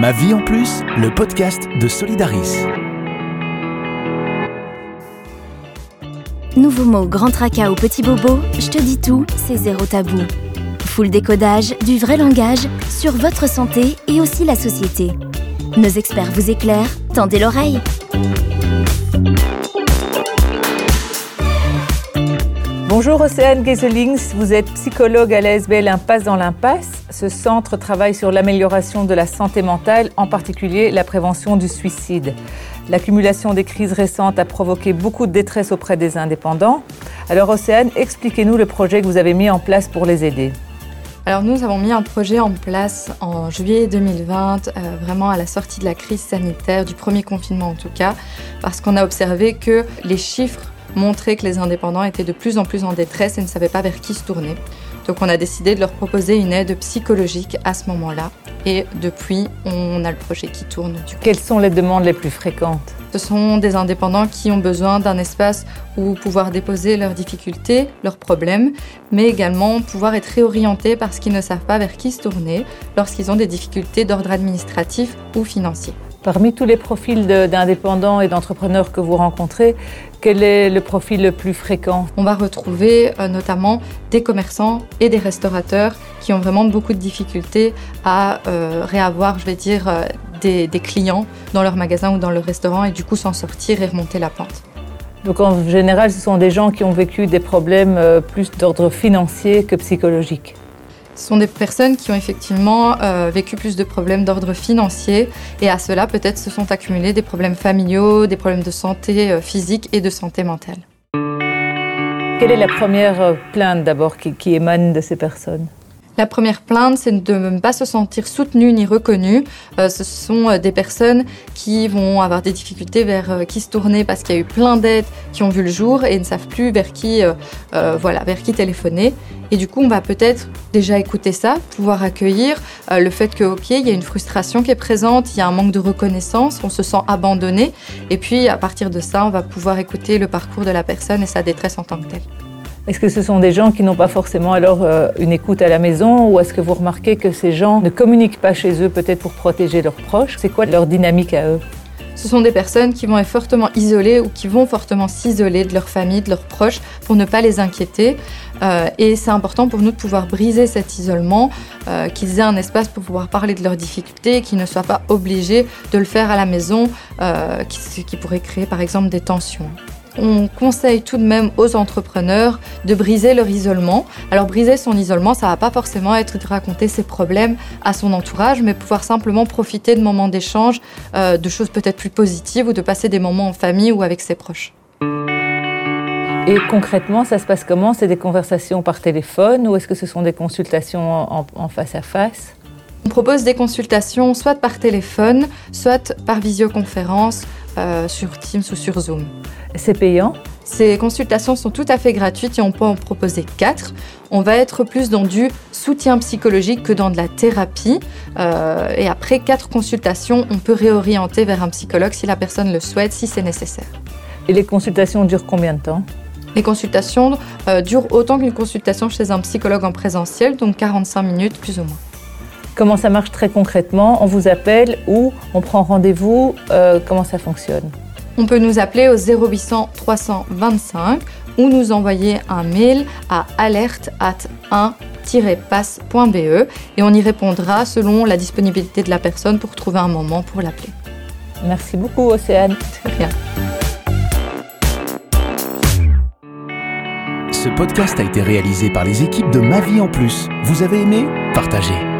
Ma vie en plus, le podcast de Solidaris. Nouveau mot, grand tracas ou petit bobo, je te dis tout, c'est zéro tabou. Full décodage, du vrai langage, sur votre santé et aussi la société. Nos experts vous éclairent, tendez l'oreille. Bonjour Océane Geselings, vous êtes psychologue à l'ASBL Impasse dans l'impasse. Ce centre travaille sur l'amélioration de la santé mentale, en particulier la prévention du suicide. L'accumulation des crises récentes a provoqué beaucoup de détresse auprès des indépendants. Alors Océane, expliquez-nous le projet que vous avez mis en place pour les aider. Alors nous avons mis un projet en place en juillet 2020, euh, vraiment à la sortie de la crise sanitaire, du premier confinement en tout cas, parce qu'on a observé que les chiffres montraient que les indépendants étaient de plus en plus en détresse et ne savaient pas vers qui se tourner. Donc on a décidé de leur proposer une aide psychologique à ce moment-là. Et depuis, on a le projet qui tourne. Quelles sont les demandes les plus fréquentes? Ce sont des indépendants qui ont besoin d'un espace où pouvoir déposer leurs difficultés, leurs problèmes, mais également pouvoir être réorientés parce qu'ils ne savent pas vers qui se tourner lorsqu'ils ont des difficultés d'ordre administratif ou financier. Parmi tous les profils d'indépendants et d'entrepreneurs que vous rencontrez, quel est le profil le plus fréquent? On va retrouver euh, notamment des commerçants et des restaurateurs qui ont vraiment beaucoup de difficultés à euh, réavoir, je vais dire, euh, des, des clients dans leur magasin ou dans leur restaurant et du coup s'en sortir et remonter la pente. Donc en général, ce sont des gens qui ont vécu des problèmes plus d'ordre financier que psychologique. Ce sont des personnes qui ont effectivement euh, vécu plus de problèmes d'ordre financier et à cela peut-être se sont accumulés des problèmes familiaux, des problèmes de santé euh, physique et de santé mentale. Quelle est la première euh, plainte d'abord qui, qui émane de ces personnes? La première plainte, c'est de ne pas se sentir soutenu ni reconnu. Euh, ce sont des personnes qui vont avoir des difficultés vers euh, qui se tourner parce qu'il y a eu plein d'aides qui ont vu le jour et ne savent plus vers qui, voilà, vers qui téléphoner. Et du coup, on va peut-être déjà écouter ça, pouvoir accueillir le fait que, ok, il y a une frustration qui est présente, il y a un manque de reconnaissance, on se sent abandonné. Et puis, à partir de ça, on va pouvoir écouter le parcours de la personne et sa détresse en tant que telle. Est-ce que ce sont des gens qui n'ont pas forcément alors euh, une écoute à la maison ou est-ce que vous remarquez que ces gens ne communiquent pas chez eux peut-être pour protéger leurs proches? C'est quoi leur dynamique à eux? Ce sont des personnes qui vont être fortement isolées ou qui vont fortement s'isoler de leur famille, de leurs proches, pour ne pas les inquiéter. Euh, et c'est important pour nous de pouvoir briser cet isolement, euh, qu'ils aient un espace pour pouvoir parler de leurs difficultés, qu'ils ne soient pas obligés de le faire à la maison, ce qui pourrait créer par exemple des tensions on conseille tout de même aux entrepreneurs de briser leur isolement. Alors briser son isolement, ça va pas forcément être de raconter ses problèmes à son entourage, mais pouvoir simplement profiter de moments d'échange, euh, de choses peut-être plus positives ou de passer des moments en famille ou avec ses proches. Et concrètement, ça se passe comment? C'est des conversations par téléphone ou est-ce que ce sont des consultations en, face à face? On propose des consultations soit par téléphone, soit par visioconférence euh, sur Teams ou sur Zoom. C'est payant Ces consultations sont tout à fait gratuites et on peut en proposer quatre. On va être plus dans du soutien psychologique que dans de la thérapie. Euh, et après quatre consultations, on peut réorienter vers un psychologue si la personne le souhaite, si c'est nécessaire. Et les consultations durent combien de temps? Les consultations euh, durent autant qu'une consultation chez un psychologue en présentiel, donc 45 minutes plus ou moins. Comment ça marche très concrètement? On vous appelle ou on prend rendez-vous? Euh, Comment ça fonctionne? On peut nous appeler au 0800 325 ou nous envoyer un mail à alerte at 1-passe.be et on y répondra selon la disponibilité de la personne pour trouver un moment pour l'appeler. Merci beaucoup Océane. rien. Ce podcast a été réalisé par les équipes de Ma Vie en Plus. Vous avez aimé? Partagez.